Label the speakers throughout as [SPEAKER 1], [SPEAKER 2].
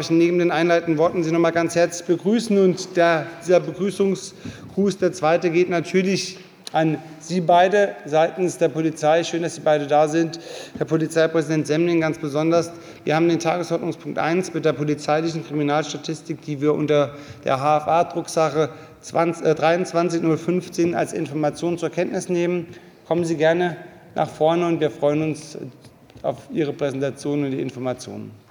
[SPEAKER 1] ich neben den einleitenden Worten Sie noch mal ganz herzlich begrüßen. Und der, dieser Begrüßungsgruß, der zweite, geht natürlich an Sie beide seitens der Polizei. Schön, dass Sie beide da sind. Herr Polizeipräsident Semling ganz besonders. Wir haben den Tagesordnungspunkt 1 mit der polizeilichen Kriminalstatistik, die wir unter der HFA-Drucksache 23015 äh, als Information zur Kenntnis nehmen. Kommen Sie gerne nach vorne, und wir freuen uns auf Ihre Präsentation und die Informationen.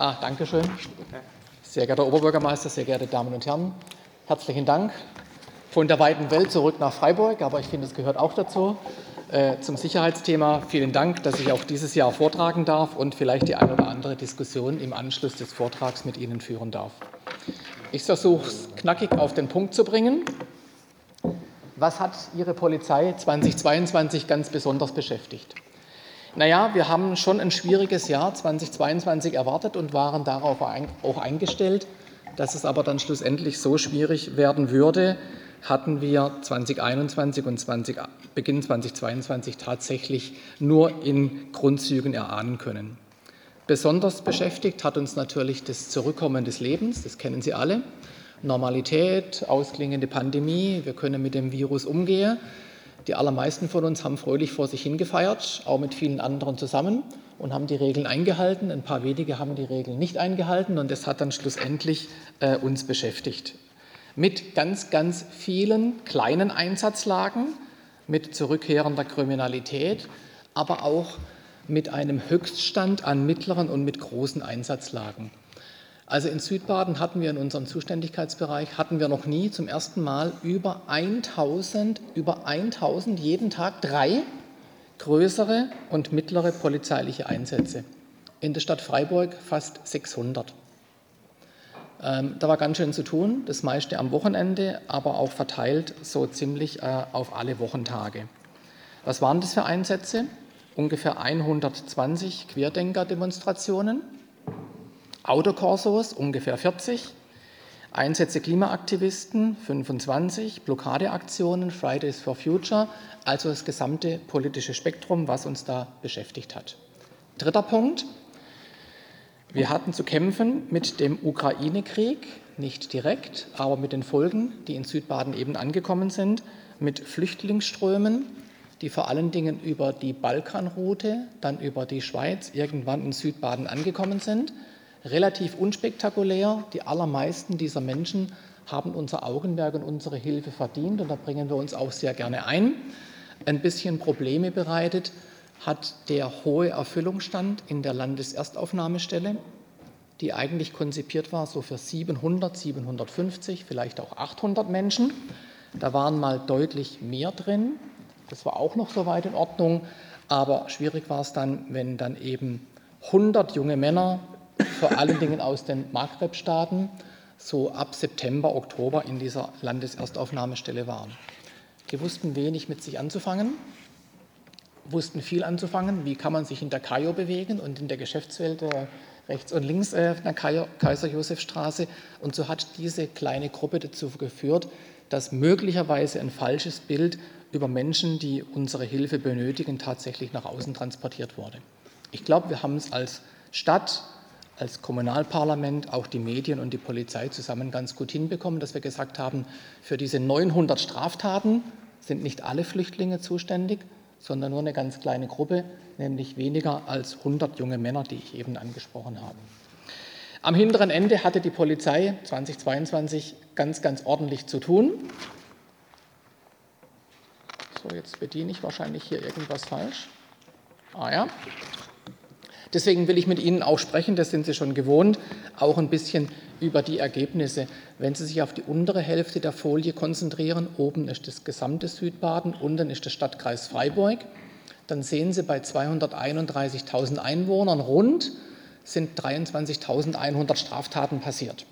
[SPEAKER 2] Ah, danke schön. Sehr geehrter Oberbürgermeister, sehr geehrte Damen und Herren, herzlichen Dank von der weiten Welt zurück nach Freiburg, aber ich finde, es gehört auch dazu. Äh, zum Sicherheitsthema vielen Dank, dass ich auch dieses Jahr vortragen darf und vielleicht die eine oder andere Diskussion im Anschluss des Vortrags mit Ihnen führen darf. Ich versuche es knackig auf den Punkt zu bringen. Was hat Ihre Polizei 2022 ganz besonders beschäftigt? Naja, wir haben schon ein schwieriges Jahr 2022 erwartet und waren darauf auch eingestellt. Dass es aber dann schlussendlich so schwierig werden würde, hatten wir 2021 und 20, Beginn 2022 tatsächlich nur in Grundzügen erahnen können. Besonders beschäftigt hat uns natürlich das Zurückkommen des Lebens, das kennen Sie alle. Normalität, ausklingende Pandemie, wir können mit dem Virus umgehen. Die allermeisten von uns haben fröhlich vor sich hingefeiert, auch mit vielen anderen zusammen und haben die Regeln eingehalten. Ein paar wenige haben die Regeln nicht eingehalten und das hat dann schlussendlich äh, uns beschäftigt. Mit ganz, ganz vielen kleinen Einsatzlagen, mit zurückkehrender Kriminalität, aber auch mit einem Höchststand an mittleren und mit großen Einsatzlagen. Also in Südbaden hatten wir in unserem Zuständigkeitsbereich hatten wir noch nie zum ersten Mal über 1000 über 1000 jeden Tag drei größere und mittlere polizeiliche Einsätze. In der Stadt Freiburg fast 600. Ähm, da war ganz schön zu tun, das meiste am Wochenende, aber auch verteilt so ziemlich äh, auf alle Wochentage. Was waren das für Einsätze? Ungefähr 120 Querdenker-Demonstrationen Autokorsos ungefähr 40, Einsätze Klimaaktivisten 25, Blockadeaktionen, Fridays for Future, also das gesamte politische Spektrum, was uns da beschäftigt hat. Dritter Punkt. Wir hatten zu kämpfen mit dem Ukraine-Krieg, nicht direkt, aber mit den Folgen, die in Südbaden eben angekommen sind, mit Flüchtlingsströmen, die vor allen Dingen über die Balkanroute, dann über die Schweiz irgendwann in Südbaden angekommen sind relativ unspektakulär. Die allermeisten dieser Menschen haben unser Augenmerk und unsere Hilfe verdient und da bringen wir uns auch sehr gerne ein. Ein bisschen Probleme bereitet hat der hohe Erfüllungsstand in der Landeserstaufnahmestelle, die eigentlich konzipiert war so für 700, 750, vielleicht auch 800 Menschen. Da waren mal deutlich mehr drin. Das war auch noch so weit in Ordnung. Aber schwierig war es dann, wenn dann eben 100 junge Männer vor allen Dingen aus den Maghreb-Staaten so ab September, Oktober in dieser Landeserstaufnahmestelle waren. Die wussten wenig mit sich anzufangen, wussten viel anzufangen, wie kann man sich in der Kajo bewegen und in der Geschäftswelt äh, rechts und links äh, der Kaiser-Josef-Straße. Und so hat diese kleine Gruppe dazu geführt, dass möglicherweise ein falsches Bild über Menschen, die unsere Hilfe benötigen, tatsächlich nach außen transportiert wurde. Ich glaube, wir haben es als Stadt als Kommunalparlament auch die Medien und die Polizei zusammen ganz gut hinbekommen, dass wir gesagt haben, für diese 900 Straftaten sind nicht alle Flüchtlinge zuständig, sondern nur eine ganz kleine Gruppe, nämlich weniger als 100 junge Männer, die ich eben angesprochen habe. Am hinteren Ende hatte die Polizei 2022 ganz, ganz ordentlich zu tun. So, jetzt bediene ich wahrscheinlich hier irgendwas falsch. Ah ja, Deswegen will ich mit Ihnen auch sprechen, das sind Sie schon gewohnt, auch ein bisschen über die Ergebnisse. Wenn Sie sich auf die untere Hälfte der Folie konzentrieren, oben ist das gesamte Südbaden, unten ist der Stadtkreis Freiburg, dann sehen Sie bei 231.000 Einwohnern rund sind 23.100 Straftaten passiert.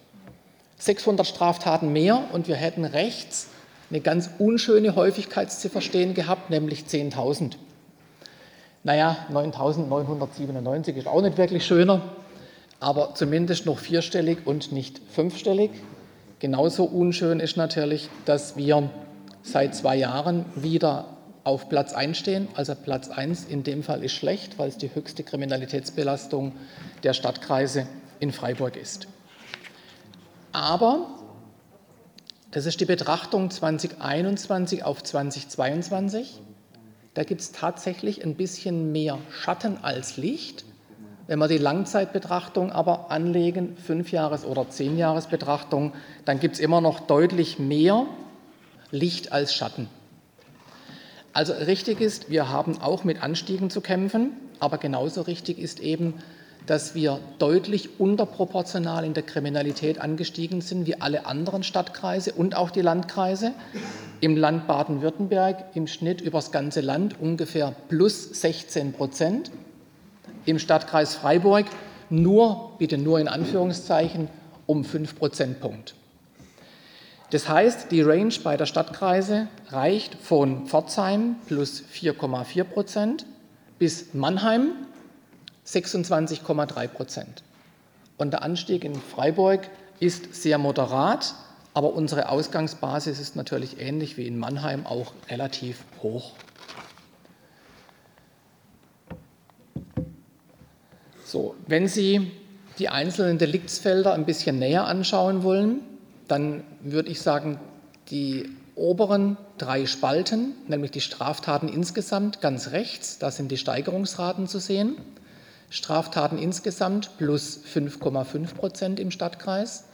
[SPEAKER 2] 600 Straftaten mehr und wir hätten rechts eine ganz unschöne Häufigkeitsziffer stehen gehabt, nämlich 10.000. Naja, 9.997 ist auch nicht wirklich schöner, aber zumindest noch vierstellig und nicht fünfstellig. Genauso unschön ist natürlich, dass wir seit zwei Jahren wieder auf Platz 1 stehen. Also Platz 1 in dem Fall ist schlecht, weil es die höchste Kriminalitätsbelastung der Stadtkreise in Freiburg ist. Aber das ist die Betrachtung 2021 auf 2022. Da gibt es tatsächlich ein bisschen mehr Schatten als Licht. Wenn wir die Langzeitbetrachtung aber anlegen, Fünfjahres- oder Zehnjahresbetrachtung, dann gibt es immer noch deutlich mehr Licht als Schatten. Also richtig ist, wir haben auch mit Anstiegen zu kämpfen, aber genauso richtig ist eben, dass wir deutlich unterproportional in der Kriminalität angestiegen sind wie alle anderen Stadtkreise und auch die Landkreise. Im Land Baden-Württemberg im Schnitt übers ganze Land ungefähr plus 16 Prozent. Im Stadtkreis Freiburg nur, bitte nur in Anführungszeichen, um 5 Prozentpunkt. Das heißt, die Range beider Stadtkreise reicht von Pforzheim plus 4,4 Prozent bis Mannheim 26,3 Prozent. Und der Anstieg in Freiburg ist sehr moderat, aber unsere Ausgangsbasis ist natürlich ähnlich wie in Mannheim auch relativ hoch. So, wenn Sie die einzelnen Deliktsfelder ein bisschen näher anschauen wollen, dann würde ich sagen, die oberen drei Spalten, nämlich die Straftaten insgesamt ganz rechts, da sind die Steigerungsraten zu sehen. Straftaten insgesamt plus 5,5 Prozent im Stadtkreis.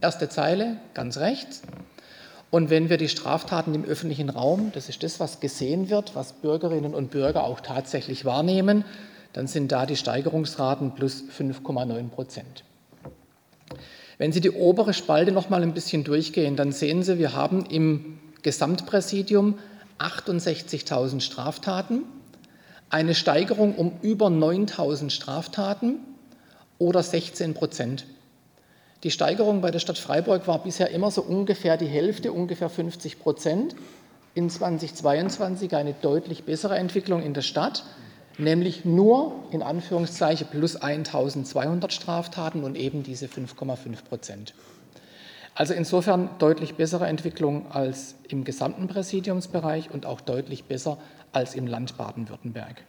[SPEAKER 2] Erste Zeile ganz rechts. Und wenn wir die Straftaten im öffentlichen Raum, das ist das, was gesehen wird, was Bürgerinnen und Bürger auch tatsächlich wahrnehmen, dann sind da die Steigerungsraten plus 5,9 Prozent. Wenn Sie die obere Spalte noch mal ein bisschen durchgehen, dann sehen Sie, wir haben im Gesamtpräsidium 68.000 Straftaten, eine Steigerung um über 9.000 Straftaten oder 16 Prozent. Die Steigerung bei der Stadt Freiburg war bisher immer so ungefähr die Hälfte, ungefähr 50 Prozent. In 2022 eine deutlich bessere Entwicklung in der Stadt nämlich nur in Anführungszeichen plus 1200 Straftaten und eben diese 5,5 Prozent. Also insofern deutlich bessere Entwicklung als im gesamten Präsidiumsbereich und auch deutlich besser als im Land Baden-Württemberg.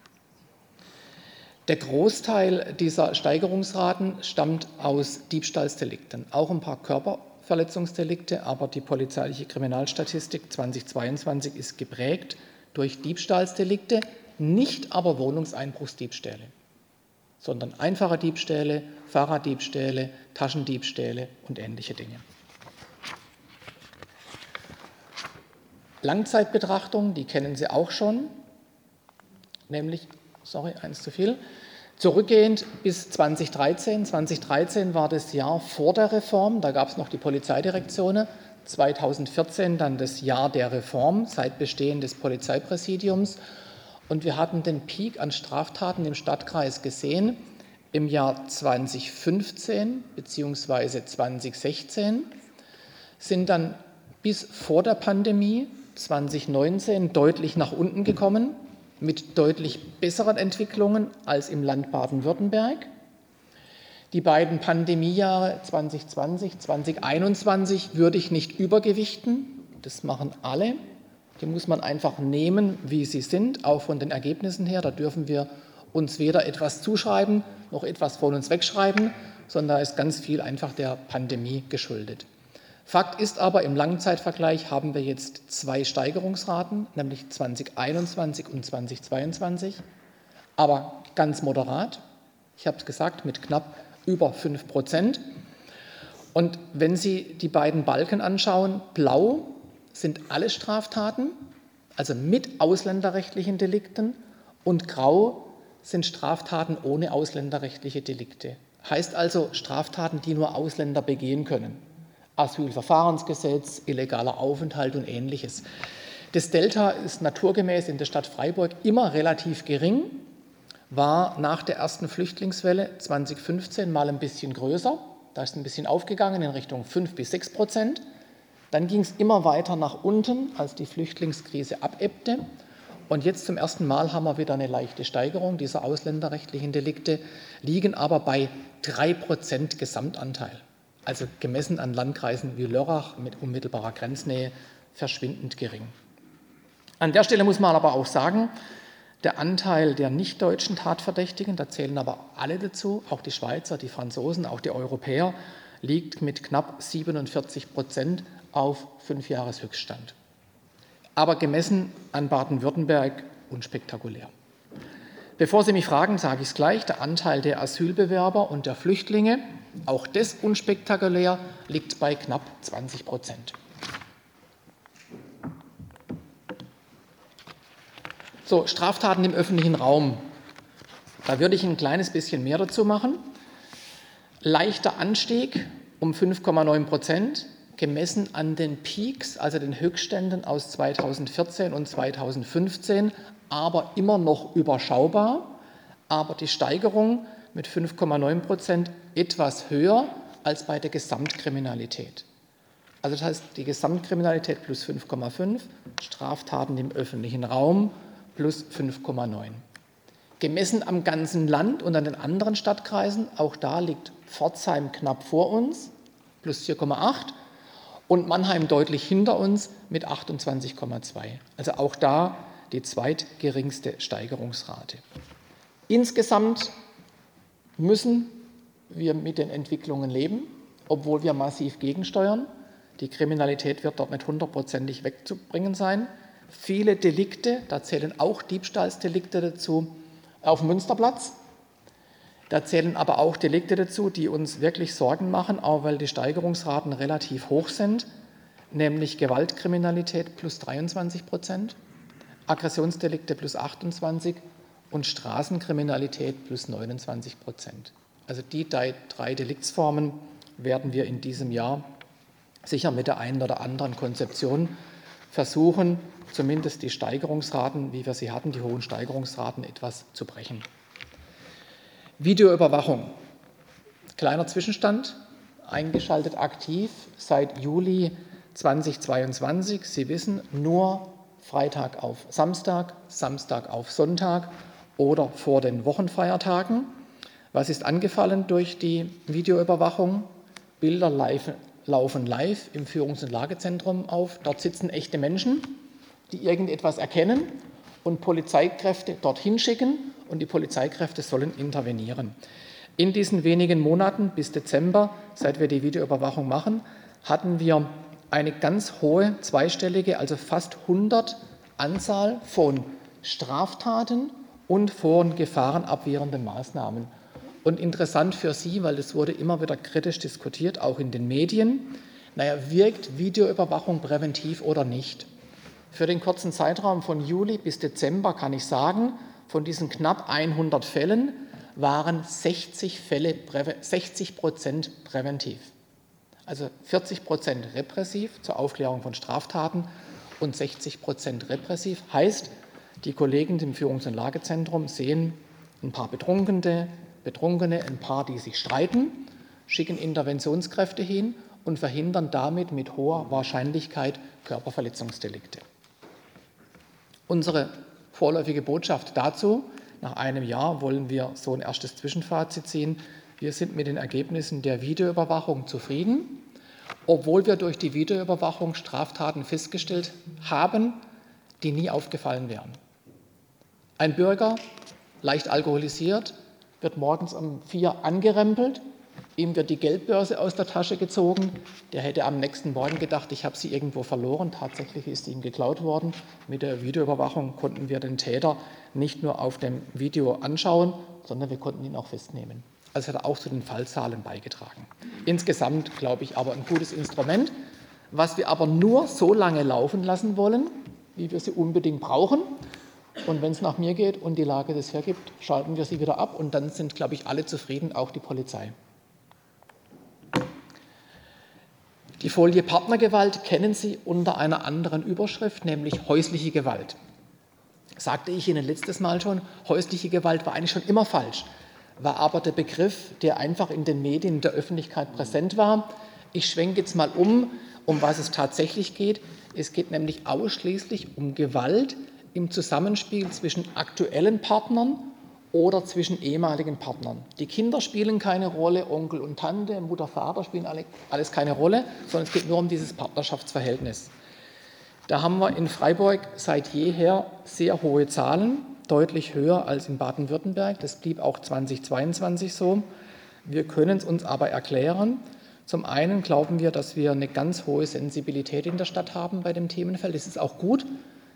[SPEAKER 2] Der Großteil dieser Steigerungsraten stammt aus Diebstahlsdelikten, auch ein paar Körperverletzungsdelikte, aber die polizeiliche Kriminalstatistik 2022 ist geprägt durch Diebstahlsdelikte, nicht aber Wohnungseinbruchsdiebstähle, sondern einfache Diebstähle, Fahrraddiebstähle, Taschendiebstähle und ähnliche Dinge. Langzeitbetrachtung, die kennen Sie auch schon, nämlich, sorry, eins zu viel, zurückgehend bis 2013. 2013 war das Jahr vor der Reform, da gab es noch die Polizeidirektionen. 2014 dann das Jahr der Reform seit Bestehen des Polizeipräsidiums und wir hatten den Peak an Straftaten im Stadtkreis gesehen im Jahr 2015 bzw. 2016, sind dann bis vor der Pandemie 2019 deutlich nach unten gekommen, mit deutlich besseren Entwicklungen als im Land Baden-Württemberg. Die beiden Pandemiejahre 2020, 2021 würde ich nicht übergewichten, das machen alle. Die muss man einfach nehmen, wie sie sind, auch von den Ergebnissen her. Da dürfen wir uns weder etwas zuschreiben noch etwas von uns wegschreiben, sondern da ist ganz viel einfach der Pandemie geschuldet. Fakt ist aber, im Langzeitvergleich haben wir jetzt zwei Steigerungsraten, nämlich 2021 und 2022, aber ganz moderat. Ich habe es gesagt, mit knapp über 5 Prozent. Und wenn Sie die beiden Balken anschauen, blau sind alle Straftaten, also mit ausländerrechtlichen Delikten, und grau sind Straftaten ohne ausländerrechtliche Delikte. Heißt also Straftaten, die nur Ausländer begehen können. Asylverfahrensgesetz, illegaler Aufenthalt und ähnliches. Das Delta ist naturgemäß in der Stadt Freiburg immer relativ gering, war nach der ersten Flüchtlingswelle 2015 mal ein bisschen größer. Da ist ein bisschen aufgegangen in Richtung 5 bis 6 Prozent. Dann ging es immer weiter nach unten, als die Flüchtlingskrise abebbte. Und jetzt zum ersten Mal haben wir wieder eine leichte Steigerung dieser ausländerrechtlichen Delikte, liegen aber bei 3% Gesamtanteil. Also gemessen an Landkreisen wie Lörrach mit unmittelbarer Grenznähe verschwindend gering. An der Stelle muss man aber auch sagen, der Anteil der nicht-deutschen Tatverdächtigen, da zählen aber alle dazu, auch die Schweizer, die Franzosen, auch die Europäer, liegt mit knapp 47 Prozent auf Fünfjahreshöchststand. Aber gemessen an Baden-Württemberg unspektakulär. Bevor Sie mich fragen, sage ich es gleich, der Anteil der Asylbewerber und der Flüchtlinge, auch das unspektakulär, liegt bei knapp 20 Prozent. So, Straftaten im öffentlichen Raum. Da würde ich ein kleines bisschen mehr dazu machen. Leichter Anstieg um 5,9 Prozent, gemessen an den Peaks, also den Höchstständen aus 2014 und 2015, aber immer noch überschaubar. Aber die Steigerung mit 5,9 Prozent etwas höher als bei der Gesamtkriminalität. Also das heißt, die Gesamtkriminalität plus 5,5, Straftaten im öffentlichen Raum plus 5,9. Gemessen am ganzen Land und an den anderen Stadtkreisen, auch da liegt Pforzheim knapp vor uns, plus 4,8 und Mannheim deutlich hinter uns mit 28,2. Also auch da die zweitgeringste Steigerungsrate. Insgesamt müssen wir mit den Entwicklungen leben, obwohl wir massiv gegensteuern. Die Kriminalität wird dort nicht hundertprozentig wegzubringen sein. Viele Delikte, da zählen auch Diebstahlsdelikte dazu, auf dem Münsterplatz. Da zählen aber auch Delikte dazu, die uns wirklich Sorgen machen, auch weil die Steigerungsraten relativ hoch sind, nämlich Gewaltkriminalität plus 23 Prozent, Aggressionsdelikte plus 28 und Straßenkriminalität plus 29 Prozent. Also die drei, Deliktsformen werden wir in diesem Jahr sicher mit der einen oder anderen Konzeption versuchen, zumindest die Steigerungsraten, wie wir sie hatten, die hohen Steigerungsraten etwas zu brechen. Videoüberwachung. Kleiner Zwischenstand, eingeschaltet aktiv seit Juli 2022. Sie wissen, nur Freitag auf Samstag, Samstag auf Sonntag oder vor den Wochenfeiertagen. Was ist angefallen durch die Videoüberwachung? Bilder live, laufen live im Führungs- und Lagezentrum auf. Dort sitzen echte Menschen, die irgendetwas erkennen und Polizeikräfte dorthin schicken und die Polizeikräfte sollen intervenieren. In diesen wenigen Monaten bis Dezember, seit wir die Videoüberwachung machen, hatten wir eine ganz hohe zweistellige, also fast 100 Anzahl von Straftaten und von gefahrenabwehrenden Maßnahmen. Und interessant für Sie, weil es wurde immer wieder kritisch diskutiert, auch in den Medien, naja, wirkt Videoüberwachung präventiv oder nicht? Für den kurzen Zeitraum von Juli bis Dezember kann ich sagen, von diesen knapp 100 Fällen waren 60 Fälle 60 Prozent präventiv. Also 40 Prozent repressiv zur Aufklärung von Straftaten und 60 Prozent repressiv. Heißt, die Kollegen im Führungs- und Lagezentrum sehen ein paar Betrunkene, Betrunkene, ein paar, die sich streiten, schicken Interventionskräfte hin und verhindern damit mit hoher Wahrscheinlichkeit Körperverletzungsdelikte. Unsere vorläufige Botschaft dazu, nach einem Jahr wollen wir so ein erstes Zwischenfazit ziehen. Wir sind mit den Ergebnissen der Videoüberwachung zufrieden, obwohl wir durch die Videoüberwachung Straftaten festgestellt haben, die nie aufgefallen wären. Ein Bürger, leicht alkoholisiert, wird morgens um vier angerempelt, ihm wird die Geldbörse aus der Tasche gezogen. Der hätte am nächsten Morgen gedacht, ich habe sie irgendwo verloren. Tatsächlich ist sie ihm geklaut worden. Mit der Videoüberwachung konnten wir den Täter nicht nur auf dem Video anschauen, sondern wir konnten ihn auch festnehmen. Also hat er auch zu den Fallzahlen beigetragen. Insgesamt glaube ich aber ein gutes Instrument, was wir aber nur so lange laufen lassen wollen, wie wir sie unbedingt brauchen. Und wenn es nach mir geht und die Lage das hergibt, schalten wir sie wieder ab und dann sind, glaube ich, alle zufrieden, auch die Polizei. Die Folie Partnergewalt kennen Sie unter einer anderen Überschrift, nämlich häusliche Gewalt. Sagte ich Ihnen letztes Mal schon, häusliche Gewalt war eigentlich schon immer falsch, war aber der Begriff, der einfach in den Medien der Öffentlichkeit präsent war. Ich schwenke jetzt mal um, um was es tatsächlich geht. Es geht nämlich ausschließlich um Gewalt im Zusammenspiel zwischen aktuellen Partnern oder zwischen ehemaligen Partnern. Die Kinder spielen keine Rolle, Onkel und Tante, Mutter, Vater spielen alle, alles keine Rolle, sondern es geht nur um dieses Partnerschaftsverhältnis. Da haben wir in Freiburg seit jeher sehr hohe Zahlen, deutlich höher als in Baden-Württemberg. Das blieb auch 2022 so. Wir können es uns aber erklären. Zum einen glauben wir, dass wir eine ganz hohe Sensibilität in der Stadt haben bei dem Themenfeld. Das ist auch gut.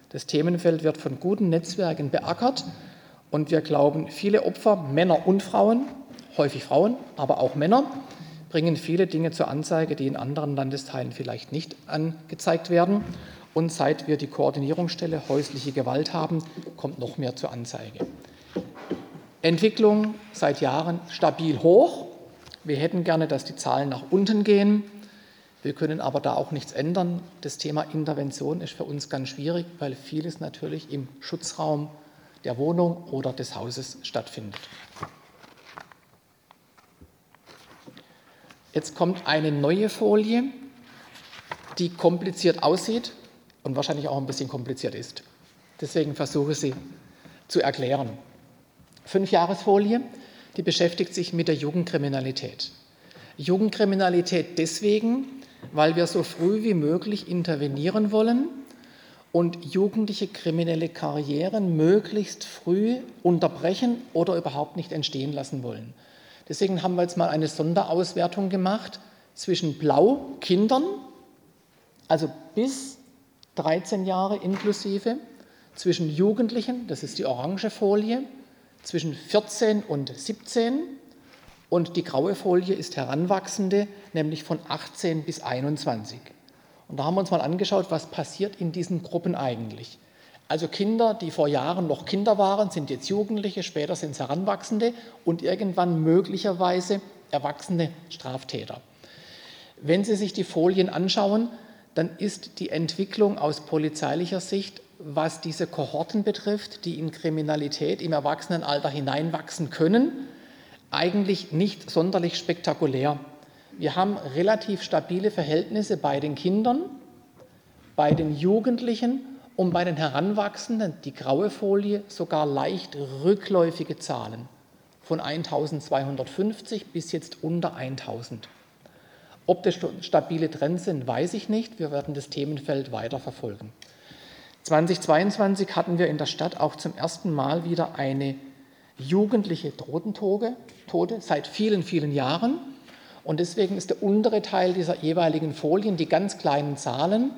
[SPEAKER 2] Das Themenfeld wird von guten Netzwerken beackert. Und wir glauben, viele Opfer, Männer und Frauen, häufig Frauen, aber auch Männer, bringen viele Dinge zur Anzeige, die in anderen Landesteilen vielleicht nicht angezeigt werden. Und seit wir die Koordinierungsstelle häusliche Gewalt haben, kommt noch mehr zur Anzeige. Entwicklung seit Jahren stabil hoch. Wir hätten gerne, dass die Zahlen nach unten gehen. Wir können aber da auch nichts ändern. Das Thema Intervention ist für uns ganz schwierig, weil vieles natürlich im Schutzraum der Wohnung oder des Hauses stattfindet. Jetzt kommt eine neue Folie, die kompliziert aussieht und wahrscheinlich auch ein bisschen kompliziert ist. Deswegen versuche ich sie zu erklären. Fünfjahresfolie, die beschäftigt sich mit der Jugendkriminalität. Jugendkriminalität deswegen, weil wir so früh wie möglich intervenieren wollen und jugendliche kriminelle Karrieren möglichst früh unterbrechen oder überhaupt nicht entstehen lassen wollen. Deswegen haben wir jetzt mal eine Sonderauswertung gemacht zwischen Blau Kindern, also bis 13 Jahre inklusive, zwischen Jugendlichen, das ist die orange Folie, zwischen 14 und 17 und die graue Folie ist Heranwachsende, nämlich von 18 bis 21. Und da haben wir uns mal angeschaut, was passiert in diesen Gruppen eigentlich. Also Kinder, die vor Jahren noch Kinder waren, sind jetzt Jugendliche, später sind es Heranwachsende und irgendwann möglicherweise erwachsene Straftäter. Wenn Sie sich die Folien anschauen, dann ist die Entwicklung aus polizeilicher Sicht, was diese Kohorten betrifft, die in Kriminalität im Erwachsenenalter hineinwachsen können, eigentlich nicht sonderlich spektakulär. Wir haben relativ stabile Verhältnisse bei den Kindern, bei den Jugendlichen und bei den Heranwachsenden, die graue Folie, sogar leicht rückläufige Zahlen von 1250 bis jetzt unter 1000. Ob das stabile Trends sind, weiß ich nicht. Wir werden das Themenfeld weiter verfolgen. 2022 hatten wir in der Stadt auch zum ersten Mal wieder eine jugendliche Drogentote seit vielen, vielen Jahren. Und deswegen ist der untere Teil dieser jeweiligen Folien, die ganz kleinen Zahlen,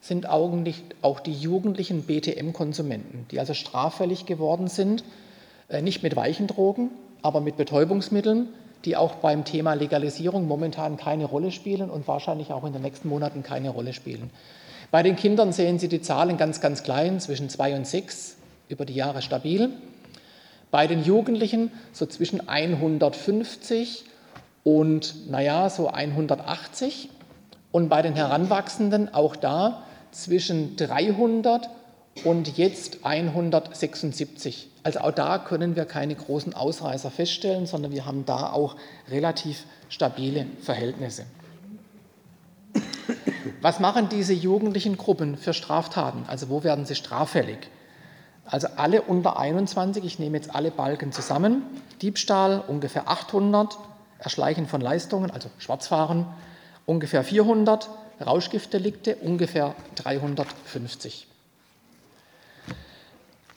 [SPEAKER 2] sind auch die jugendlichen BTM-Konsumenten, die also straffällig geworden sind, äh, nicht mit weichen Drogen, aber mit Betäubungsmitteln, die auch beim Thema Legalisierung momentan keine Rolle spielen und wahrscheinlich auch in den nächsten Monaten keine Rolle spielen. Bei den Kindern sehen Sie die Zahlen ganz, ganz klein, zwischen zwei und sechs, über die Jahre stabil. Bei den Jugendlichen so zwischen 150 und, naja, so 180. Und bei den Heranwachsenden auch da zwischen 300 und jetzt 176. Also auch da können wir keine großen Ausreißer feststellen, sondern wir haben da auch relativ stabile Verhältnisse. Was machen diese jugendlichen Gruppen für Straftaten? Also wo werden sie straffällig? Also alle unter 21, ich nehme jetzt alle Balken zusammen, Diebstahl ungefähr 800, Erschleichen von Leistungen, also Schwarzfahren ungefähr 400, Rauschgiftdelikte ungefähr 350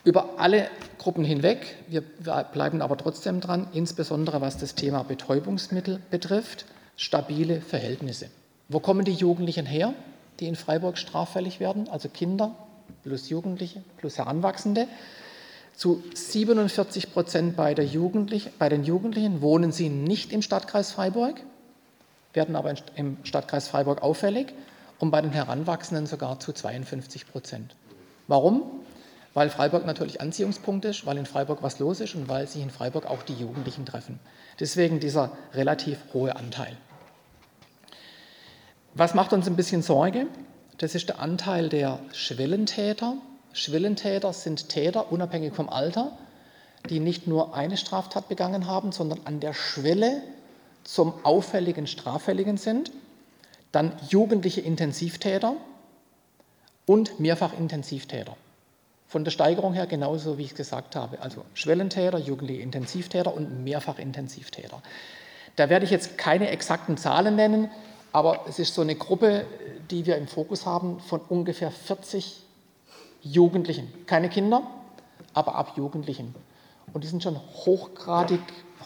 [SPEAKER 2] über alle Gruppen hinweg. Wir bleiben aber trotzdem dran, insbesondere was das Thema Betäubungsmittel betrifft, stabile Verhältnisse. Wo kommen die Jugendlichen her, die in Freiburg straffällig werden? Also Kinder plus Jugendliche plus Heranwachsende. Zu 47 Prozent bei, bei den Jugendlichen wohnen sie nicht im Stadtkreis Freiburg, werden aber im Stadtkreis Freiburg auffällig und bei den Heranwachsenden sogar zu 52 Prozent. Warum? weil Freiburg natürlich Anziehungspunkt ist, weil in Freiburg was los ist und weil sich in Freiburg auch die Jugendlichen treffen. Deswegen dieser relativ hohe Anteil. Was macht uns ein bisschen Sorge? Das ist der Anteil der Schwellentäter. Schwellentäter sind Täter, unabhängig vom Alter, die nicht nur eine Straftat begangen haben, sondern an der Schwelle zum auffälligen Straffälligen sind. Dann jugendliche Intensivtäter und Mehrfachintensivtäter. von der Steigerung her genauso, wie ich es gesagt habe. Also Schwellentäter, jugendliche Intensivtäter und Mehrfachintensivtäter. Da werde ich jetzt keine exakten Zahlen nennen, aber es ist so eine Gruppe, die wir im Fokus haben, von ungefähr 40 Jugendlichen. Keine Kinder, aber ab Jugendlichen. Und die sind schon hochgradig,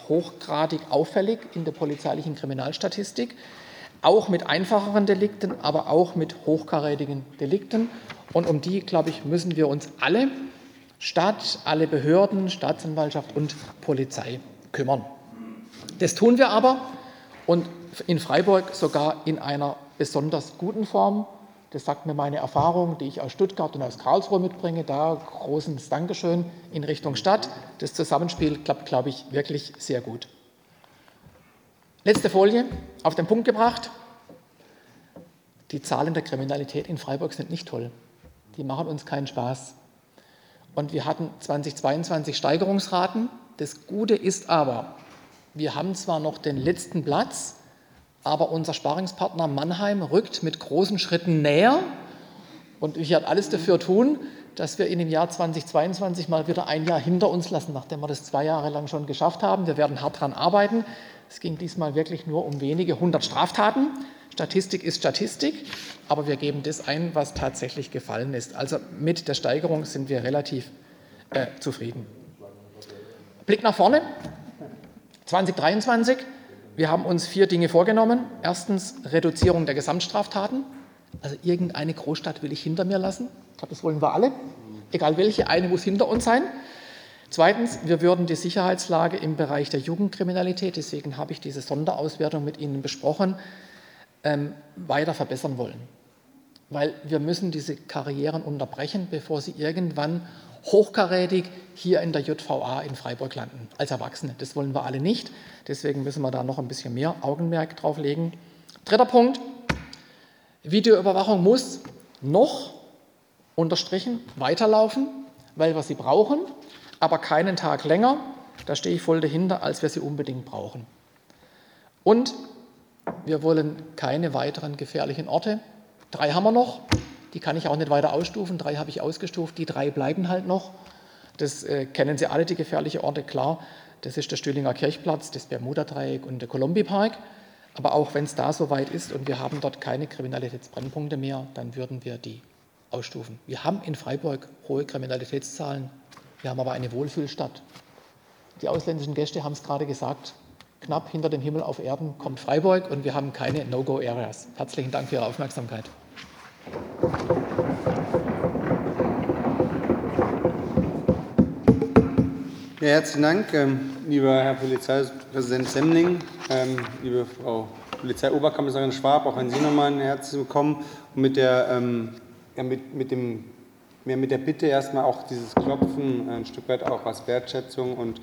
[SPEAKER 2] hochgradig auffällig in der polizeilichen Kriminalstatistik, auch mit einfacheren Delikten, aber auch mit hochkarätigen Delikten. Und um die, glaube ich, müssen wir uns alle, Stadt, alle Behörden, Staatsanwaltschaft und Polizei kümmern. Das tun wir aber und in Freiburg sogar in einer besonders guten Form. Das sagt mir meine Erfahrung, die ich aus Stuttgart und aus Karlsruhe mitbringe. Da großes Dankeschön in Richtung Stadt. Das Zusammenspiel klappt, glaube ich, wirklich sehr gut. Letzte Folie auf den Punkt gebracht. Die Zahlen der Kriminalität in Freiburg sind nicht toll. Die machen uns keinen Spaß. Und wir hatten 2022 Steigerungsraten. Das Gute ist aber, wir haben zwar noch den letzten Platz, aber unser Sparingspartner Mannheim rückt mit großen Schritten näher und ich werde alles dafür tun, dass wir in dem Jahr 2022 mal wieder ein Jahr hinter uns lassen, nachdem wir das zwei Jahre lang schon geschafft haben. Wir werden hart daran arbeiten. Es ging diesmal wirklich nur um wenige hundert Straftaten. Statistik ist Statistik, aber wir geben das ein, was tatsächlich gefallen ist. Also mit der Steigerung sind wir relativ äh, zufrieden. Blick nach vorne. 2023 wir haben uns vier Dinge vorgenommen. Erstens Reduzierung der Gesamtstraftaten. Also irgendeine Großstadt will ich hinter mir lassen. Ich glaube, das wollen wir alle. Egal welche, eine muss hinter uns sein. Zweitens, wir würden die Sicherheitslage im Bereich der Jugendkriminalität, deswegen habe ich diese Sonderauswertung mit Ihnen besprochen, ähm, weiter verbessern wollen. Weil wir müssen diese Karrieren unterbrechen, bevor sie irgendwann hochkarätig hier in der JVA in Freiburg landen, als Erwachsene. Das wollen wir alle nicht. Deswegen müssen wir da noch ein bisschen mehr Augenmerk drauf legen. Dritter Punkt. Videoüberwachung muss noch unterstrichen weiterlaufen, weil wir sie brauchen, aber keinen Tag länger. Da stehe ich voll dahinter, als wir sie unbedingt brauchen. Und wir wollen keine weiteren gefährlichen Orte. Drei haben wir noch. Die kann ich auch nicht weiter ausstufen. Drei habe ich ausgestuft, die drei bleiben halt noch. Das äh, kennen Sie alle, die gefährlichen Orte, klar. Das ist der Stühlinger Kirchplatz, das Bermuda-Dreieck und der Kolumbi-Park. Aber auch wenn es da so weit ist und wir haben dort keine Kriminalitätsbrennpunkte mehr, dann würden wir die ausstufen. Wir haben in Freiburg hohe Kriminalitätszahlen, wir haben aber eine Wohlfühlstadt. Die ausländischen Gäste haben es gerade gesagt, knapp hinter dem Himmel auf Erden kommt Freiburg und wir haben keine No-Go-Areas. Herzlichen Dank für Ihre Aufmerksamkeit.
[SPEAKER 1] Ja, herzlichen Dank, ähm, lieber Herr Polizeipräsident Semmling, ähm, liebe Frau Polizeioberkommissarin Schwab, auch an Sie nochmal ein herzlich willkommen. Und mit der, ähm, ja, mit, mit, dem, ja, mit der Bitte erstmal auch dieses Klopfen ein Stück weit auch als Wertschätzung und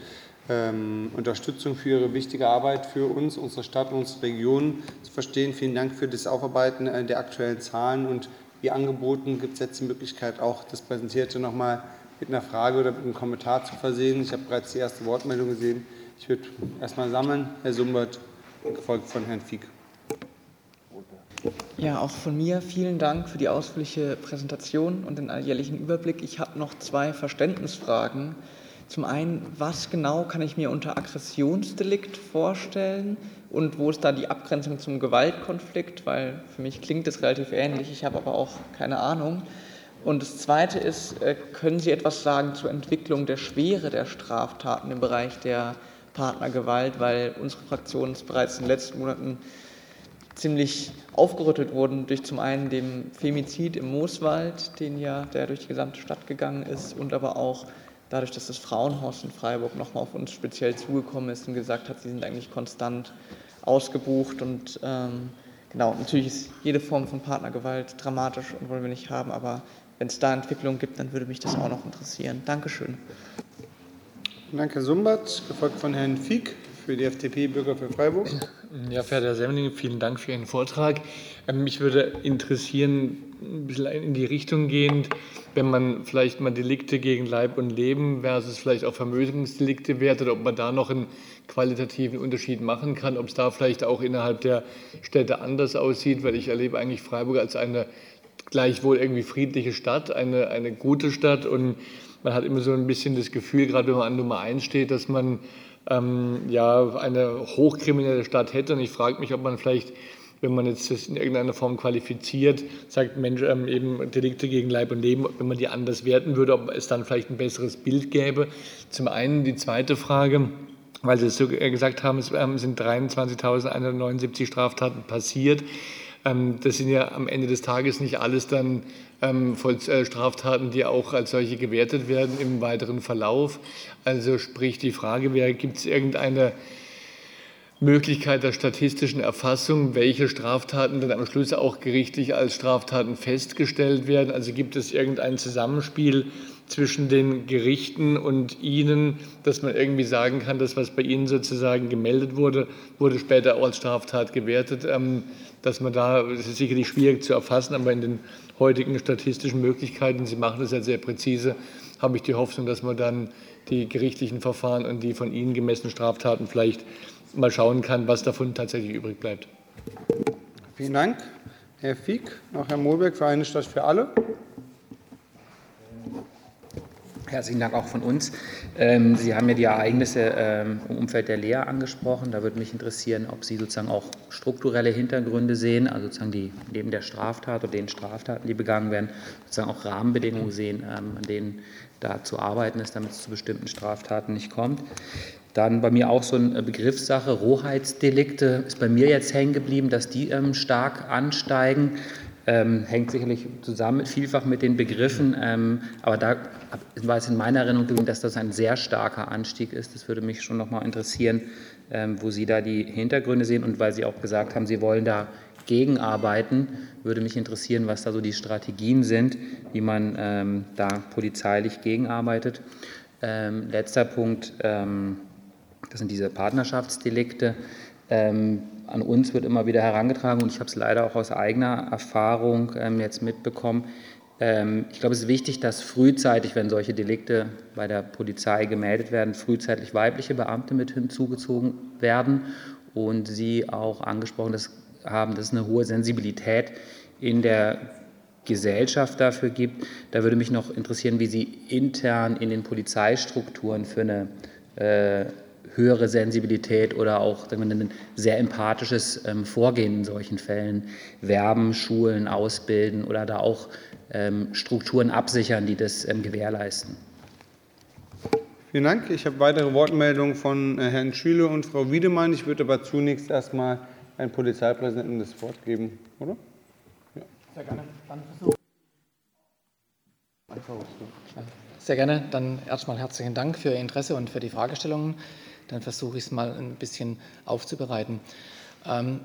[SPEAKER 1] ähm, Unterstützung für Ihre wichtige Arbeit für uns, unsere Stadt, unsere Region zu verstehen. Vielen Dank für das Aufarbeiten äh, der aktuellen Zahlen und wie angeboten gibt es jetzt die Möglichkeit, auch das Präsentierte nochmal mit einer Frage oder mit einem Kommentar zu versehen. Ich habe bereits die erste Wortmeldung gesehen. Ich würde erstmal sammeln. Herr Sumbert, gefolgt von Herrn Fieck.
[SPEAKER 3] Ja, auch von mir vielen Dank für die ausführliche Präsentation und den alljährlichen Überblick. Ich habe noch zwei Verständnisfragen. Zum einen, was genau kann ich mir unter Aggressionsdelikt vorstellen und wo ist da die Abgrenzung zum Gewaltkonflikt? Weil für mich klingt das relativ ähnlich, ich habe aber auch keine Ahnung. Und das Zweite ist, äh, können Sie etwas sagen zur Entwicklung der Schwere der Straftaten im Bereich der Partnergewalt, weil unsere Fraktion ist bereits in den letzten Monaten ziemlich aufgerüttelt wurden durch zum einen den Femizid im Mooswald, den ja, der durch die gesamte Stadt gegangen ist, und aber auch dadurch, dass das Frauenhaus in Freiburg nochmal auf uns speziell zugekommen ist und gesagt hat, sie sind eigentlich konstant ausgebucht und ähm, genau, natürlich ist jede Form von Partnergewalt dramatisch und wollen wir nicht haben, aber wenn es da Entwicklungen gibt, dann würde mich das auch noch interessieren. Dankeschön.
[SPEAKER 1] Danke, Sumbert, gefolgt von Herrn Fieck für die FDP Bürger für Freiburg.
[SPEAKER 4] Ja, verehrter Herr Semmling, vielen Dank für Ihren Vortrag. Ähm, mich würde interessieren, ein bisschen in die Richtung gehend, wenn man vielleicht mal Delikte gegen Leib und Leben versus vielleicht auch Vermögensdelikte wertet, ob man da noch einen qualitativen Unterschied machen kann, ob es da vielleicht auch innerhalb der Städte anders aussieht, weil ich erlebe eigentlich Freiburg als eine gleichwohl irgendwie friedliche Stadt, eine, eine gute Stadt und man hat immer so ein bisschen das Gefühl, gerade wenn man an Nummer 1 steht, dass man ähm, ja eine hochkriminelle Stadt hätte. Und ich frage mich, ob man vielleicht, wenn man jetzt das in irgendeiner Form qualifiziert, sagt, Mensch, ähm, eben Delikte gegen Leib und Leben, wenn man die anders werten würde, ob es dann vielleicht ein besseres Bild gäbe. Zum einen die zweite Frage, weil Sie es so gesagt haben, es ähm, sind 23.179 Straftaten passiert. Ähm, das sind ja am Ende des Tages nicht alles dann ähm, äh, Straftaten, die auch als solche gewertet werden im weiteren Verlauf. Also sprich die Frage wäre, gibt es irgendeine Möglichkeit der statistischen Erfassung, welche Straftaten dann am Schluss auch gerichtlich als Straftaten festgestellt werden? Also gibt es irgendein Zusammenspiel zwischen den Gerichten und Ihnen, dass man irgendwie sagen kann, dass was bei Ihnen sozusagen gemeldet wurde, wurde später auch als Straftat gewertet? Dass man da, das ist sicherlich schwierig zu erfassen, aber in den heutigen statistischen Möglichkeiten, Sie machen das ja sehr präzise, habe ich die Hoffnung, dass man dann die gerichtlichen Verfahren und die von Ihnen gemessenen Straftaten vielleicht mal schauen kann, was davon tatsächlich übrig bleibt.
[SPEAKER 1] Vielen Dank. Herr Fieck, noch Herr Mohlberg für eine Stadt für alle.
[SPEAKER 5] Herzlichen Dank auch von uns. Ähm, Sie haben ja die Ereignisse ähm, im Umfeld der Lehre angesprochen. Da würde mich interessieren, ob Sie sozusagen auch strukturelle Hintergründe sehen, also sozusagen die neben der Straftat oder den Straftaten, die begangen werden, sozusagen auch Rahmenbedingungen sehen, ähm, an denen da zu arbeiten ist, damit es zu bestimmten Straftaten nicht kommt. Dann bei mir auch so eine Begriffssache, Rohheitsdelikte ist bei mir jetzt hängen geblieben, dass die stark ansteigen. Ähm, hängt sicherlich zusammen mit, vielfach mit den Begriffen, ähm, aber da war es in meiner Erinnerung, dass das ein sehr starker Anstieg ist. Das würde mich schon noch mal interessieren, ähm, wo Sie da die Hintergründe sehen und weil Sie auch gesagt haben, Sie wollen da gegenarbeiten, würde mich interessieren, was da so die Strategien sind, wie man ähm, da polizeilich gegenarbeitet. Ähm, letzter Punkt, ähm, das sind diese Partnerschaftsdelikte. Ähm, an uns wird immer wieder herangetragen und ich habe es leider auch aus eigener Erfahrung ähm, jetzt mitbekommen. Ähm, ich glaube, es ist wichtig, dass frühzeitig, wenn solche Delikte bei der Polizei gemeldet werden, frühzeitig weibliche Beamte mit hinzugezogen werden und Sie auch angesprochen haben, dass es eine hohe Sensibilität in der Gesellschaft dafür gibt. Da würde mich noch interessieren, wie Sie intern in den Polizeistrukturen für eine äh, höhere Sensibilität oder auch sagen wir, ein sehr empathisches ähm, Vorgehen in solchen Fällen werben, schulen, ausbilden oder da auch ähm, Strukturen absichern, die das ähm, gewährleisten.
[SPEAKER 1] Vielen Dank. Ich habe weitere Wortmeldungen von äh, Herrn Schüle und Frau Wiedemann. Ich würde aber zunächst erst mal Herrn Polizeipräsidenten das Wort geben, oder? Ja. Sehr gerne. Dann versuchen.
[SPEAKER 2] Sehr gerne. Dann erstmal herzlichen Dank für Ihr Interesse und für die Fragestellungen dann versuche ich es mal ein bisschen aufzubereiten. Ähm,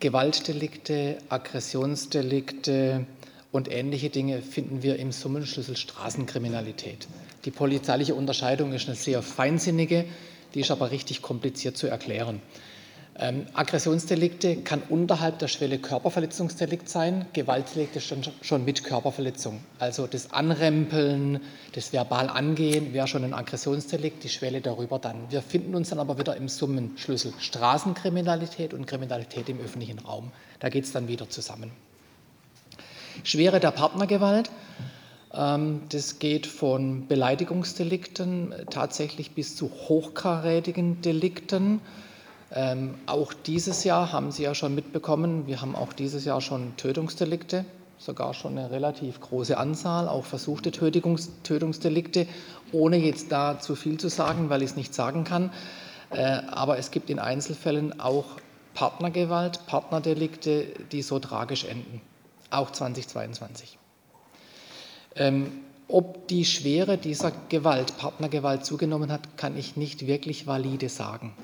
[SPEAKER 2] Gewaltdelikte, Aggressionsdelikte und ähnliche Dinge finden wir im Summenschlüssel Straßenkriminalität. Die polizeiliche Unterscheidung ist eine sehr feinsinnige, die ist aber richtig kompliziert zu erklären. Ähm, Aggressionsdelikte kann unterhalb der Schwelle Körperverletzungsdelikt sein, Gewaltdelikte schon, schon mit Körperverletzung. Also das Anrempeln, das verbal Angehen wäre schon ein Aggressionsdelikt, die Schwelle darüber dann. Wir finden uns dann aber wieder im Summenschlüssel Straßenkriminalität und Kriminalität im öffentlichen Raum. Da geht es dann wieder zusammen. Schwere der Partnergewalt. Ähm, das geht von Beleidigungsdelikten tatsächlich bis zu hochkarätigen Delikten. Ähm, auch dieses Jahr haben Sie ja schon mitbekommen, wir haben auch dieses Jahr schon Tötungsdelikte, sogar schon eine relativ große Anzahl, auch versuchte Tötungs Tötungsdelikte, ohne jetzt da zu viel zu sagen, weil ich es nicht sagen kann. Äh, aber es gibt in Einzelfällen auch Partnergewalt, Partnerdelikte, die so tragisch enden, auch 2022. Ähm, ob die Schwere dieser Gewalt, Partnergewalt zugenommen hat, kann ich nicht wirklich valide sagen.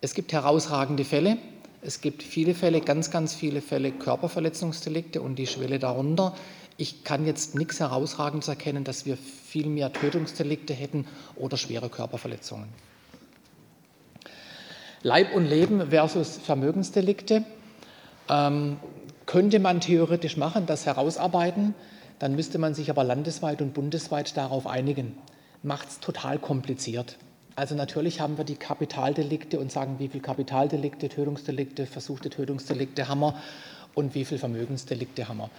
[SPEAKER 2] Es gibt herausragende Fälle. Es gibt viele Fälle, ganz, ganz viele Fälle Körperverletzungsdelikte und die Schwelle darunter. Ich kann jetzt nichts Herausragendes erkennen, dass wir viel mehr Tötungsdelikte hätten oder schwere Körperverletzungen. Leib und Leben versus Vermögensdelikte ähm, könnte man theoretisch machen, das herausarbeiten. Dann müsste man sich aber landesweit und bundesweit darauf einigen. Macht es total kompliziert. Also natürlich haben wir die Kapitaldelikte und sagen, wie viele Kapitaldelikte, Tötungsdelikte, versuchte Tötungsdelikte haben wir und wie viele Vermögensdelikte haben wir.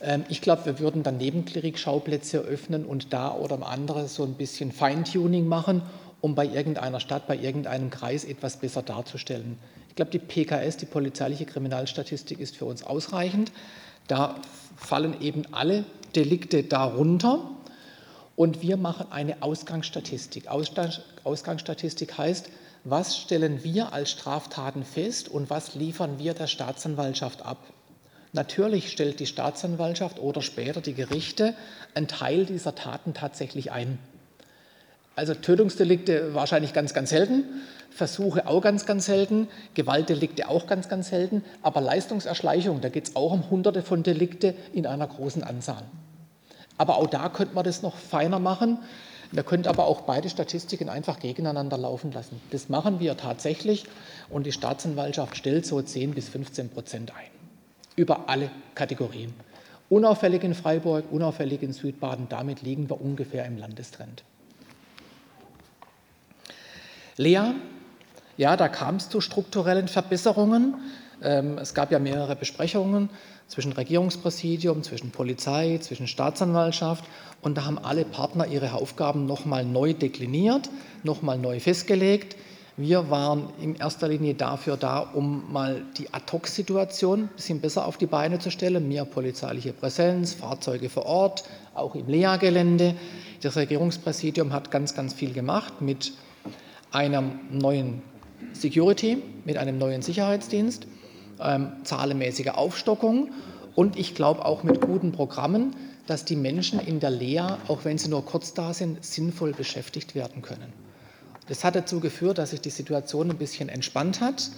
[SPEAKER 2] Ähm, ich glaube, wir würden dann Nebenklinik-Schauplätze eröffnen und da oder am anderen so ein bisschen Feintuning machen, um bei irgendeiner Stadt, bei irgendeinem Kreis etwas besser darzustellen. Ich glaube, die PKS, die polizeiliche Kriminalstatistik, ist für uns ausreichend. Da fallen eben alle Delikte darunter. Und wir machen eine Ausgangsstatistik. Ausgangsstatistik heißt, was stellen wir als Straftaten fest und was liefern wir der Staatsanwaltschaft ab? Natürlich stellt die Staatsanwaltschaft oder später die Gerichte einen Teil dieser Taten tatsächlich ein. Also Tötungsdelikte wahrscheinlich ganz, ganz selten, Versuche auch ganz, ganz selten, Gewaltdelikte auch ganz, ganz selten, aber Leistungserschleichung, da geht es auch um Hunderte von Delikte in einer großen Anzahl. Aber auch da könnte man das noch feiner machen. Wir könnten aber auch beide Statistiken einfach gegeneinander laufen lassen. Das machen wir tatsächlich und die Staatsanwaltschaft stellt so 10 bis 15 Prozent ein über alle Kategorien. Unauffällig in Freiburg, unauffällig in Südbaden, damit liegen wir ungefähr im Landestrend. Lea, ja, da kam es zu strukturellen Verbesserungen. Ähm, es gab ja mehrere Besprechungen zwischen Regierungspräsidium, zwischen Polizei, zwischen Staatsanwaltschaft und da haben alle Partner ihre Aufgaben nochmal neu dekliniert, nochmal neu festgelegt. Wir waren in erster Linie dafür da, um mal die Ad-Hoc-Situation ein bisschen besser auf die Beine zu stellen. Mehr polizeiliche Präsenz, Fahrzeuge vor Ort, auch im Lea-Gelände. Das Regierungspräsidium hat ganz, ganz viel gemacht mit einem neuen Security, mit einem neuen Sicherheitsdienst, ähm, zahlenmäßige Aufstockung und ich glaube auch mit guten Programmen, dass die Menschen in der Lea, auch wenn sie nur kurz da sind, sinnvoll beschäftigt werden können. Das hat dazu geführt, dass sich die Situation ein bisschen entspannt hat.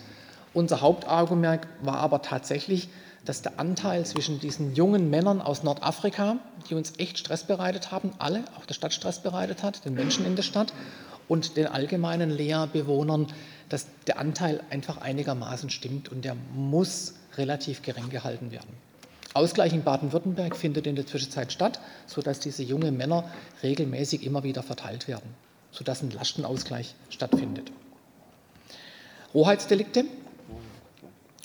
[SPEAKER 2] Unser Hauptargument war aber tatsächlich, dass der Anteil zwischen diesen jungen Männern aus Nordafrika, die uns echt Stress bereitet haben, alle, auch der Stadt Stress bereitet hat, den Menschen in der Stadt und den allgemeinen Lehrbewohnern, dass der Anteil einfach einigermaßen stimmt und der muss relativ gering gehalten werden. Ausgleich in Baden-Württemberg findet in der Zwischenzeit statt, sodass diese jungen Männer regelmäßig immer wieder verteilt werden sodass ein Lastenausgleich stattfindet. Rohheitsdelikte,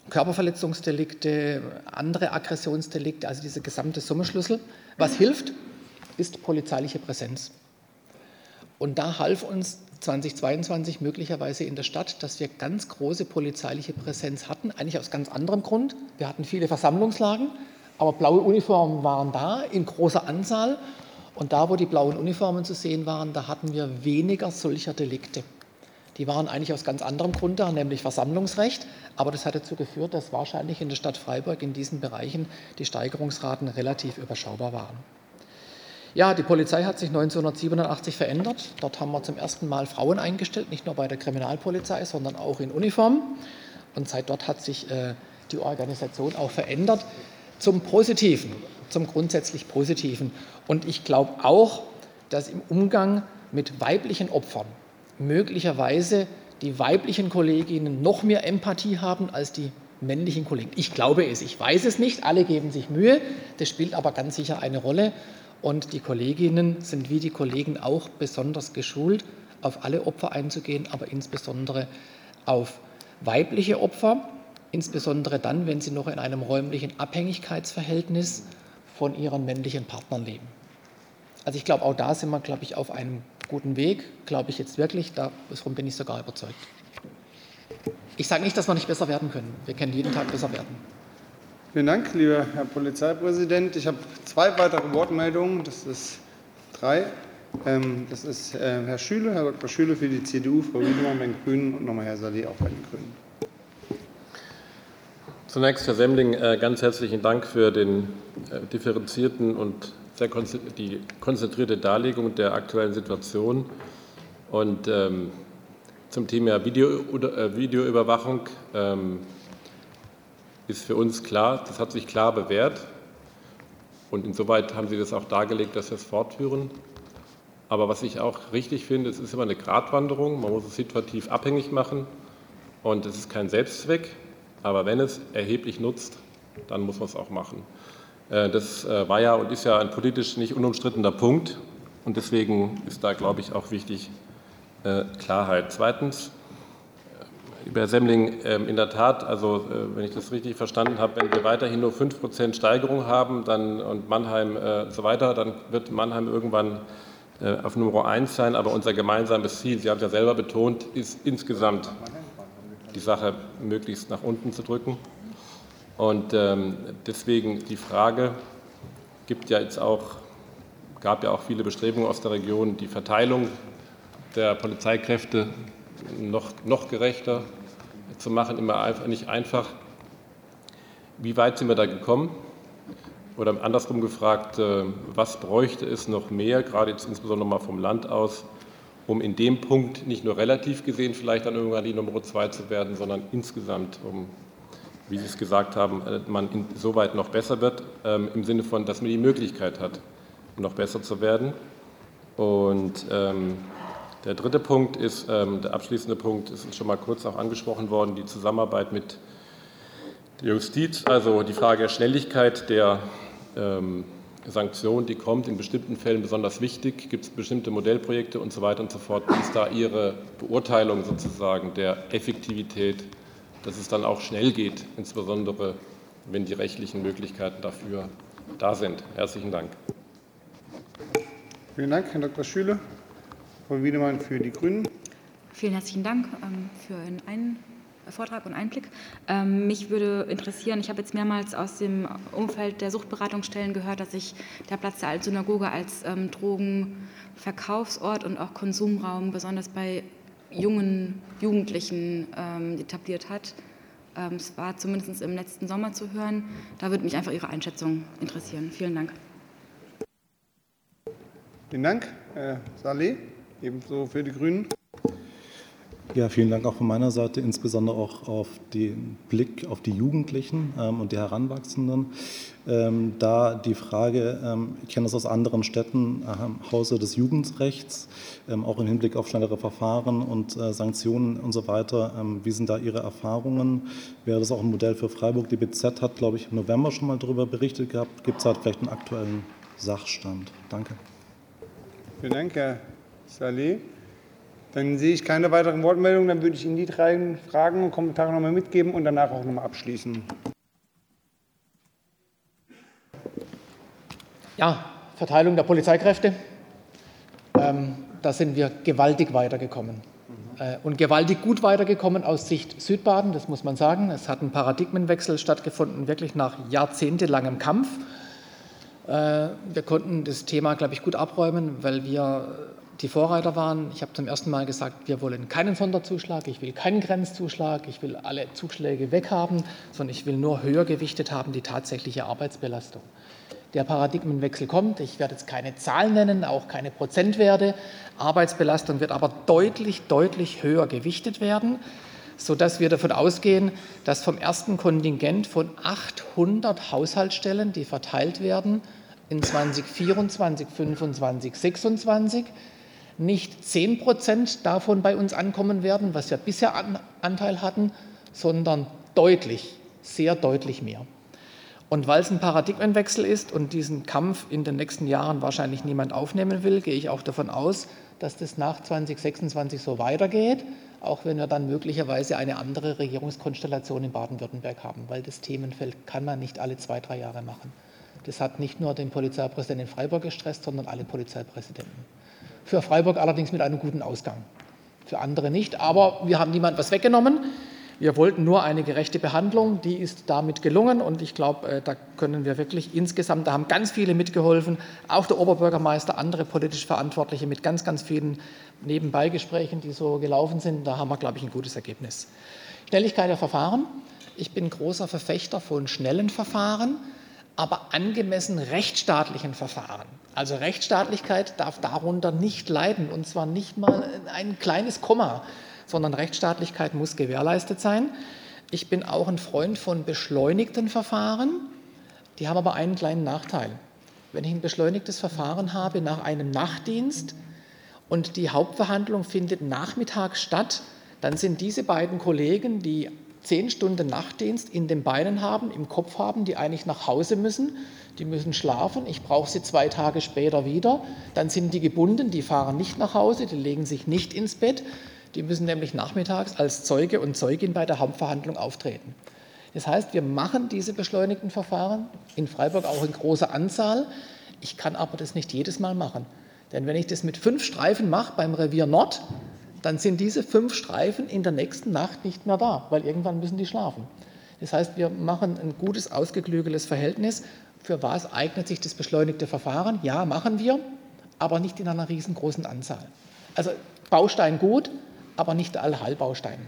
[SPEAKER 2] Körperverletzungsdelikte, andere Aggressionsdelikte, also diese gesamte Summenschlüssel. Was hilft, ist polizeiliche Präsenz. Und da half uns 2022 möglicherweise in der Stadt, dass wir ganz große polizeiliche Präsenz hatten, eigentlich aus ganz anderem Grund. Wir hatten viele Versammlungslagen, aber blaue Uniformen waren da in großer Anzahl und da, wo die blauen Uniformen zu sehen waren, da hatten wir weniger solcher Delikte. Die waren eigentlich aus ganz anderem Grund da, nämlich Versammlungsrecht. Aber das hat dazu geführt, dass wahrscheinlich in der Stadt Freiburg in diesen Bereichen die Steigerungsraten relativ überschaubar waren. Ja, die Polizei hat sich 1987 verändert. Dort haben wir zum ersten Mal Frauen eingestellt, nicht nur bei der Kriminalpolizei, sondern auch in Uniform. Und seit dort hat sich äh, die Organisation auch verändert zum Positiven zum grundsätzlich Positiven. Und ich glaube auch, dass im Umgang mit weiblichen Opfern möglicherweise die weiblichen Kolleginnen noch mehr Empathie haben als die männlichen Kollegen. Ich glaube es, ich weiß es nicht, alle geben sich Mühe, das spielt aber ganz sicher eine Rolle. Und die Kolleginnen sind wie die Kollegen auch besonders geschult, auf alle Opfer einzugehen, aber insbesondere auf weibliche Opfer, insbesondere dann, wenn sie noch in einem räumlichen Abhängigkeitsverhältnis von ihren männlichen Partnern leben. Also ich glaube, auch da sind wir, glaube ich, auf einem guten Weg, glaube ich jetzt wirklich, davon bin ich sogar überzeugt. Ich sage nicht, dass wir nicht besser werden können. Wir können jeden Tag besser werden.
[SPEAKER 1] Vielen Dank, lieber Herr Polizeipräsident. Ich habe zwei weitere Wortmeldungen. Das ist drei. Ähm, das ist äh, Herr Schüle, Herr Dr. Schüle für die CDU, Frau Wiedemann bei den Grünen und nochmal Herr Saleh auch bei den Grünen.
[SPEAKER 6] Zunächst, Herr Semmling, äh, ganz herzlichen Dank für den äh, differenzierten und sehr die konzentrierte Darlegung der aktuellen Situation. Und ähm, zum Thema Video, äh, Videoüberwachung ähm, ist für uns klar, das hat sich klar bewährt. Und insoweit haben Sie das auch dargelegt, dass wir es fortführen. Aber was ich auch richtig finde, es ist immer eine Gratwanderung. Man muss es situativ abhängig machen. Und es ist kein Selbstzweck. Aber wenn es erheblich nutzt, dann muss man es auch machen. Äh, das äh, war ja und ist ja ein politisch nicht unumstrittener Punkt. Und deswegen ist da, glaube ich, auch wichtig äh, Klarheit. Zweitens, Herr Semmling, ähm, in der Tat, also äh, wenn ich das richtig verstanden habe, wenn wir weiterhin nur 5 Prozent Steigerung haben dann, und Mannheim äh, so weiter, dann wird Mannheim irgendwann äh, auf Nummer 1 sein. Aber unser gemeinsames Ziel, Sie haben es ja selber betont, ist insgesamt die Sache möglichst nach unten zu drücken. Und ähm, deswegen die Frage, gibt ja jetzt auch, gab ja auch viele Bestrebungen aus der Region, die Verteilung der Polizeikräfte noch, noch gerechter zu machen, immer einfach, nicht einfach. Wie weit sind wir da gekommen? Oder andersrum gefragt, äh, was bräuchte es noch mehr, gerade jetzt insbesondere mal vom Land aus, um in dem Punkt nicht nur relativ gesehen vielleicht dann irgendwann die Nummer zwei zu werden, sondern insgesamt, um, wie Sie es gesagt haben, äh, man insoweit noch besser wird, ähm, im Sinne von, dass man die Möglichkeit hat, noch besser zu werden. Und ähm, der dritte Punkt ist, ähm, der abschließende Punkt, ist schon mal kurz auch angesprochen worden, die Zusammenarbeit mit der Justiz, also die Frage der Schnelligkeit der ähm, Sanktion, die kommt, in bestimmten Fällen besonders wichtig? Gibt es bestimmte Modellprojekte und so weiter und so fort? Wie ist da Ihre Beurteilung sozusagen der Effektivität, dass es dann auch schnell geht, insbesondere wenn die rechtlichen Möglichkeiten dafür da sind? Herzlichen Dank.
[SPEAKER 1] Vielen Dank, Herr Dr. Schüle. Frau Wiedemann für die Grünen.
[SPEAKER 7] Vielen herzlichen Dank ähm, für einen Vortrag und Einblick. Ähm, mich würde interessieren, ich habe jetzt mehrmals aus dem Umfeld der Suchtberatungsstellen gehört, dass sich der Platz der Altsynagoge als ähm, Drogenverkaufsort und auch Konsumraum besonders bei jungen Jugendlichen etabliert hat. es war zumindest im letzten Sommer zu hören. Da würde mich einfach Ihre Einschätzung interessieren. Vielen Dank.
[SPEAKER 1] Vielen Dank, Herr Saleh, ebenso für die Grünen.
[SPEAKER 8] Ja, vielen Dank auch von meiner Seite, insbesondere auch auf den Blick auf die Jugendlichen ähm, und die Heranwachsenden. Ähm, da die Frage, ähm, ich kenne das aus anderen Städten, äh, Hause des Jugendrechts, ähm, auch im Hinblick auf schnellere Verfahren und äh, Sanktionen und so weiter. Ähm, wie sind da Ihre Erfahrungen? Wäre das auch ein Modell für Freiburg? Die BZ hat, glaube ich, im November schon mal darüber berichtet gehabt. Gibt es halt vielleicht einen aktuellen Sachstand? Danke.
[SPEAKER 1] Vielen Dank, Herr Saleh. Dann sehe ich keine weiteren Wortmeldungen. Dann würde ich Ihnen die drei Fragen und Kommentare nochmal mitgeben und danach auch nochmal abschließen.
[SPEAKER 2] Ja, Verteilung der Polizeikräfte. Ähm, da sind wir gewaltig weitergekommen. Äh, und gewaltig gut weitergekommen aus Sicht Südbaden, das muss man sagen. Es hat ein Paradigmenwechsel stattgefunden, wirklich nach jahrzehntelangem Kampf. Äh, wir konnten das Thema, glaube ich, gut abräumen, weil wir die Vorreiter waren. Ich habe zum ersten Mal gesagt, wir wollen keinen Sonderzuschlag, ich will keinen Grenzzuschlag, ich will alle Zuschläge weghaben, sondern ich will nur höher gewichtet haben die tatsächliche Arbeitsbelastung. Der Paradigmenwechsel kommt. Ich werde jetzt keine Zahlen nennen, auch keine Prozentwerte. Arbeitsbelastung wird aber deutlich, deutlich höher gewichtet werden, sodass wir davon ausgehen, dass vom ersten Kontingent von 800 Haushaltsstellen, die verteilt werden, in 2024, 2025, 2026 nicht 10 Prozent davon bei uns ankommen werden, was wir bisher Anteil hatten, sondern deutlich, sehr deutlich mehr. Und weil es ein Paradigmenwechsel ist und diesen Kampf in den nächsten Jahren wahrscheinlich niemand aufnehmen will, gehe ich auch davon aus, dass das nach 2026 so weitergeht, auch wenn wir dann möglicherweise eine andere Regierungskonstellation in Baden-Württemberg haben, weil das Themenfeld kann man nicht alle zwei, drei Jahre machen. Das hat nicht nur den Polizeipräsidenten in Freiburg gestresst, sondern alle Polizeipräsidenten. Für Freiburg allerdings mit einem guten Ausgang. Für andere nicht. Aber wir haben niemand was weggenommen. Wir wollten nur eine gerechte Behandlung. Die ist damit gelungen. Und ich glaube, äh, da können wir wirklich insgesamt, da haben ganz viele mitgeholfen. Auch der Oberbürgermeister, andere politisch Verantwortliche mit ganz, ganz vielen Nebenbeigesprächen, die so gelaufen sind. Da haben wir, glaube ich, ein gutes Ergebnis. Schnelligkeit der Verfahren. Ich bin großer Verfechter von schnellen Verfahren aber angemessen rechtsstaatlichen Verfahren. Also Rechtsstaatlichkeit darf darunter nicht leiden, und zwar nicht mal ein kleines Komma, sondern Rechtsstaatlichkeit muss gewährleistet sein. Ich bin auch ein Freund von beschleunigten Verfahren, die haben aber einen kleinen Nachteil. Wenn ich ein beschleunigtes Verfahren habe nach einem Nachtdienst und die Hauptverhandlung findet nachmittags statt, dann sind diese beiden Kollegen, die zehn Stunden Nachtdienst in den Beinen haben, im Kopf haben, die eigentlich nach Hause müssen. Die müssen schlafen. Ich brauche sie zwei Tage später wieder. Dann sind die gebunden, die fahren nicht nach Hause, die legen sich nicht ins Bett. Die müssen nämlich nachmittags als Zeuge und Zeugin bei der Hauptverhandlung auftreten. Das heißt, wir machen diese beschleunigten Verfahren in Freiburg auch in großer Anzahl. Ich kann aber das nicht jedes Mal machen. Denn wenn ich das mit fünf Streifen mache beim Revier Nord, dann sind diese fünf Streifen in der nächsten Nacht nicht mehr da, weil irgendwann müssen die schlafen. Das heißt, wir machen ein gutes, ausgeklügeltes Verhältnis. Für was eignet sich das beschleunigte Verfahren? Ja, machen wir, aber nicht in einer riesengroßen Anzahl. Also Baustein gut, aber nicht alle Heilbausteine.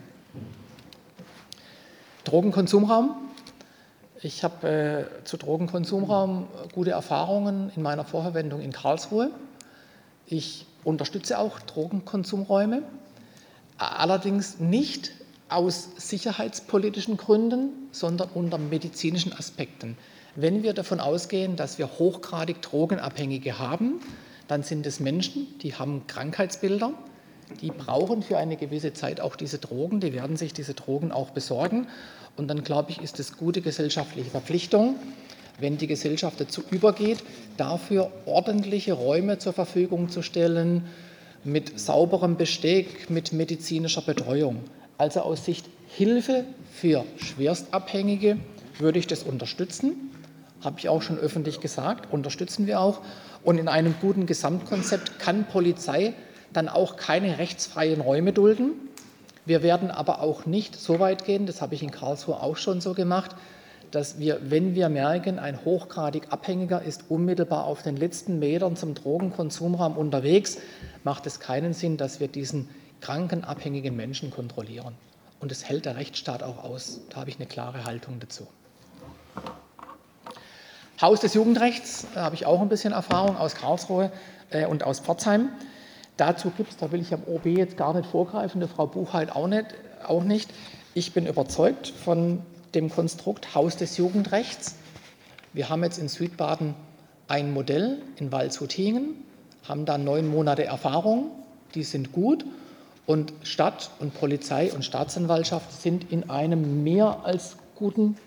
[SPEAKER 2] Drogenkonsumraum. Ich habe äh, zu Drogenkonsumraum gute Erfahrungen in meiner Vorverwendung in Karlsruhe. Ich unterstütze auch Drogenkonsumräume, allerdings nicht aus sicherheitspolitischen Gründen, sondern unter medizinischen Aspekten. Wenn wir davon ausgehen, dass wir hochgradig Drogenabhängige haben, dann sind es Menschen, die haben Krankheitsbilder, die brauchen für eine gewisse Zeit auch diese Drogen, die werden sich diese Drogen auch besorgen. Und dann, glaube ich, ist es gute gesellschaftliche Verpflichtung, wenn die Gesellschaft dazu übergeht, dafür ordentliche Räume zur Verfügung zu stellen, mit sauberem Besteck, mit medizinischer Betreuung. Also aus Sicht Hilfe für Schwerstabhängige würde ich das unterstützen. Habe ich auch schon öffentlich gesagt, unterstützen wir auch. Und in einem guten Gesamtkonzept kann Polizei dann auch keine rechtsfreien Räume dulden. Wir werden aber auch nicht so weit gehen, das habe ich in Karlsruhe auch schon so gemacht, dass wir, wenn wir merken, ein hochgradig Abhängiger ist unmittelbar auf den letzten Metern zum Drogenkonsumraum unterwegs, macht es keinen Sinn, dass wir diesen kranken, abhängigen Menschen kontrollieren. Und das hält der Rechtsstaat auch aus. Da habe ich eine klare Haltung dazu. Haus des Jugendrechts, da habe ich auch ein bisschen Erfahrung aus Karlsruhe äh, und aus Pforzheim. Dazu gibt es, da will ich am OB jetzt gar nicht vorgreifen, der Frau Buchheit auch nicht, auch nicht. Ich bin überzeugt von dem Konstrukt Haus des Jugendrechts. Wir haben jetzt in Südbaden ein Modell in Waldshutingen, haben da neun Monate Erfahrung, die sind gut und Stadt und Polizei und Staatsanwaltschaft sind in einem mehr als guten,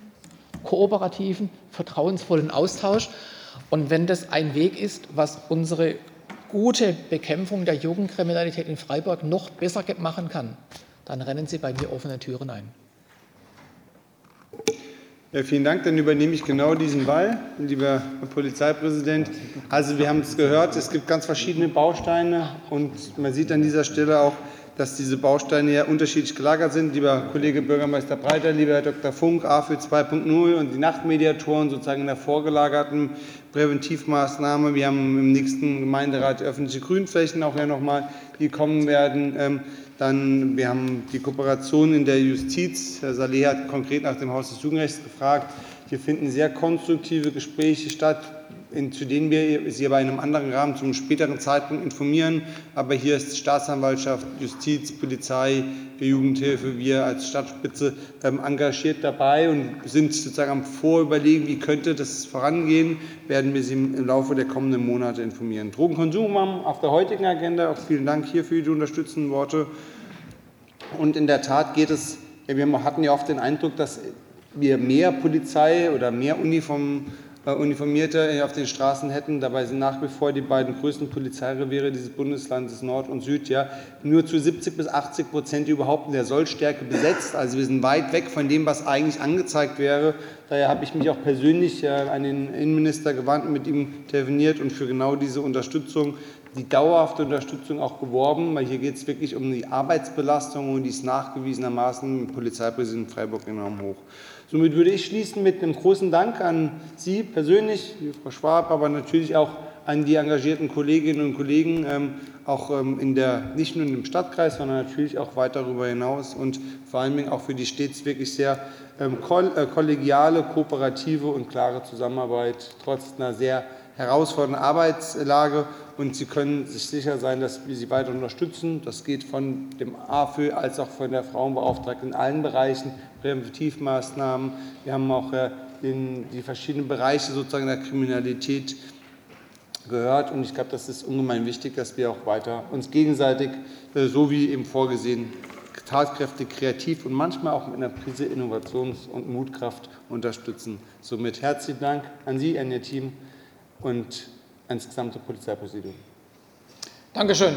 [SPEAKER 2] kooperativen, vertrauensvollen Austausch. Und wenn das ein Weg ist, was unsere gute Bekämpfung der Jugendkriminalität in Freiburg noch besser machen kann, dann rennen Sie bei mir offene Türen ein.
[SPEAKER 1] Ja, vielen Dank. Dann übernehme ich genau diesen Ball, lieber Herr Polizeipräsident. Also wir haben es gehört, es gibt ganz verschiedene Bausteine und man sieht an dieser Stelle auch, dass diese Bausteine ja unterschiedlich gelagert sind. Lieber Kollege Bürgermeister Breiter, lieber Herr Dr. Funk, AFÜ 2.0 und die Nachtmediatoren sozusagen in der vorgelagerten Präventivmaßnahme. Wir haben im nächsten Gemeinderat öffentliche Grünflächen auch ja nochmal, die kommen werden. Dann, wir haben die Kooperation in der Justiz. Herr Saleh hat konkret nach dem Haus des Jugendrechts gefragt. Hier finden sehr konstruktive Gespräche statt in, zu denen wir Sie aber in einem anderen Rahmen zum späteren Zeitpunkt informieren. Aber hier ist Staatsanwaltschaft, Justiz, Polizei, Jugendhilfe, wir als Stadtspitze ähm, engagiert dabei und sind sozusagen am Vorüberlegen, wie könnte das vorangehen, werden wir Sie im Laufe der kommenden Monate informieren. Drogenkonsum auf der heutigen Agenda. Auch vielen Dank hier für die unterstützenden Worte. Und in der Tat geht es, wir hatten ja oft den Eindruck, dass wir mehr Polizei oder mehr Uniformen Uniformierte auf den Straßen hätten. Dabei sind nach wie vor die beiden größten Polizeireviere dieses Bundeslandes Nord und Süd ja nur zu 70 bis 80 Prozent überhaupt in der Sollstärke besetzt. Also wir sind weit weg von dem, was eigentlich angezeigt wäre. Daher habe ich mich auch persönlich an den Innenminister gewandt mit ihm telefoniert und für genau diese Unterstützung die dauerhafte Unterstützung auch geworben, weil hier geht es wirklich um die Arbeitsbelastung und die ist nachgewiesenermaßen im Polizeipräsidenten Freiburg enorm hoch. Somit würde ich schließen mit einem großen Dank an Sie persönlich, Frau Schwab, aber natürlich auch an die engagierten Kolleginnen und Kollegen, ähm, auch ähm, in der, nicht nur im Stadtkreis, sondern natürlich auch weit darüber hinaus und vor allen Dingen auch für die stets wirklich sehr ähm, äh, kollegiale, kooperative und klare Zusammenarbeit trotz einer sehr herausfordernden Arbeitslage. Und Sie können sich sicher sein, dass wir Sie weiter unterstützen. Das geht von dem AFÖ als auch von der Frauenbeauftragten in allen Bereichen, Präventivmaßnahmen. Wir haben auch äh, den, die verschiedenen Bereiche sozusagen der Kriminalität gehört. Und ich glaube, das ist ungemein wichtig, dass wir auch weiter uns gegenseitig, äh, so wie eben vorgesehen, tatkräftig, kreativ und manchmal auch mit einer Prise Innovations- und Mutkraft unterstützen. Somit herzlichen Dank an Sie, an Ihr Team und ans gesamte Polizeipräsidium.
[SPEAKER 2] Dankeschön.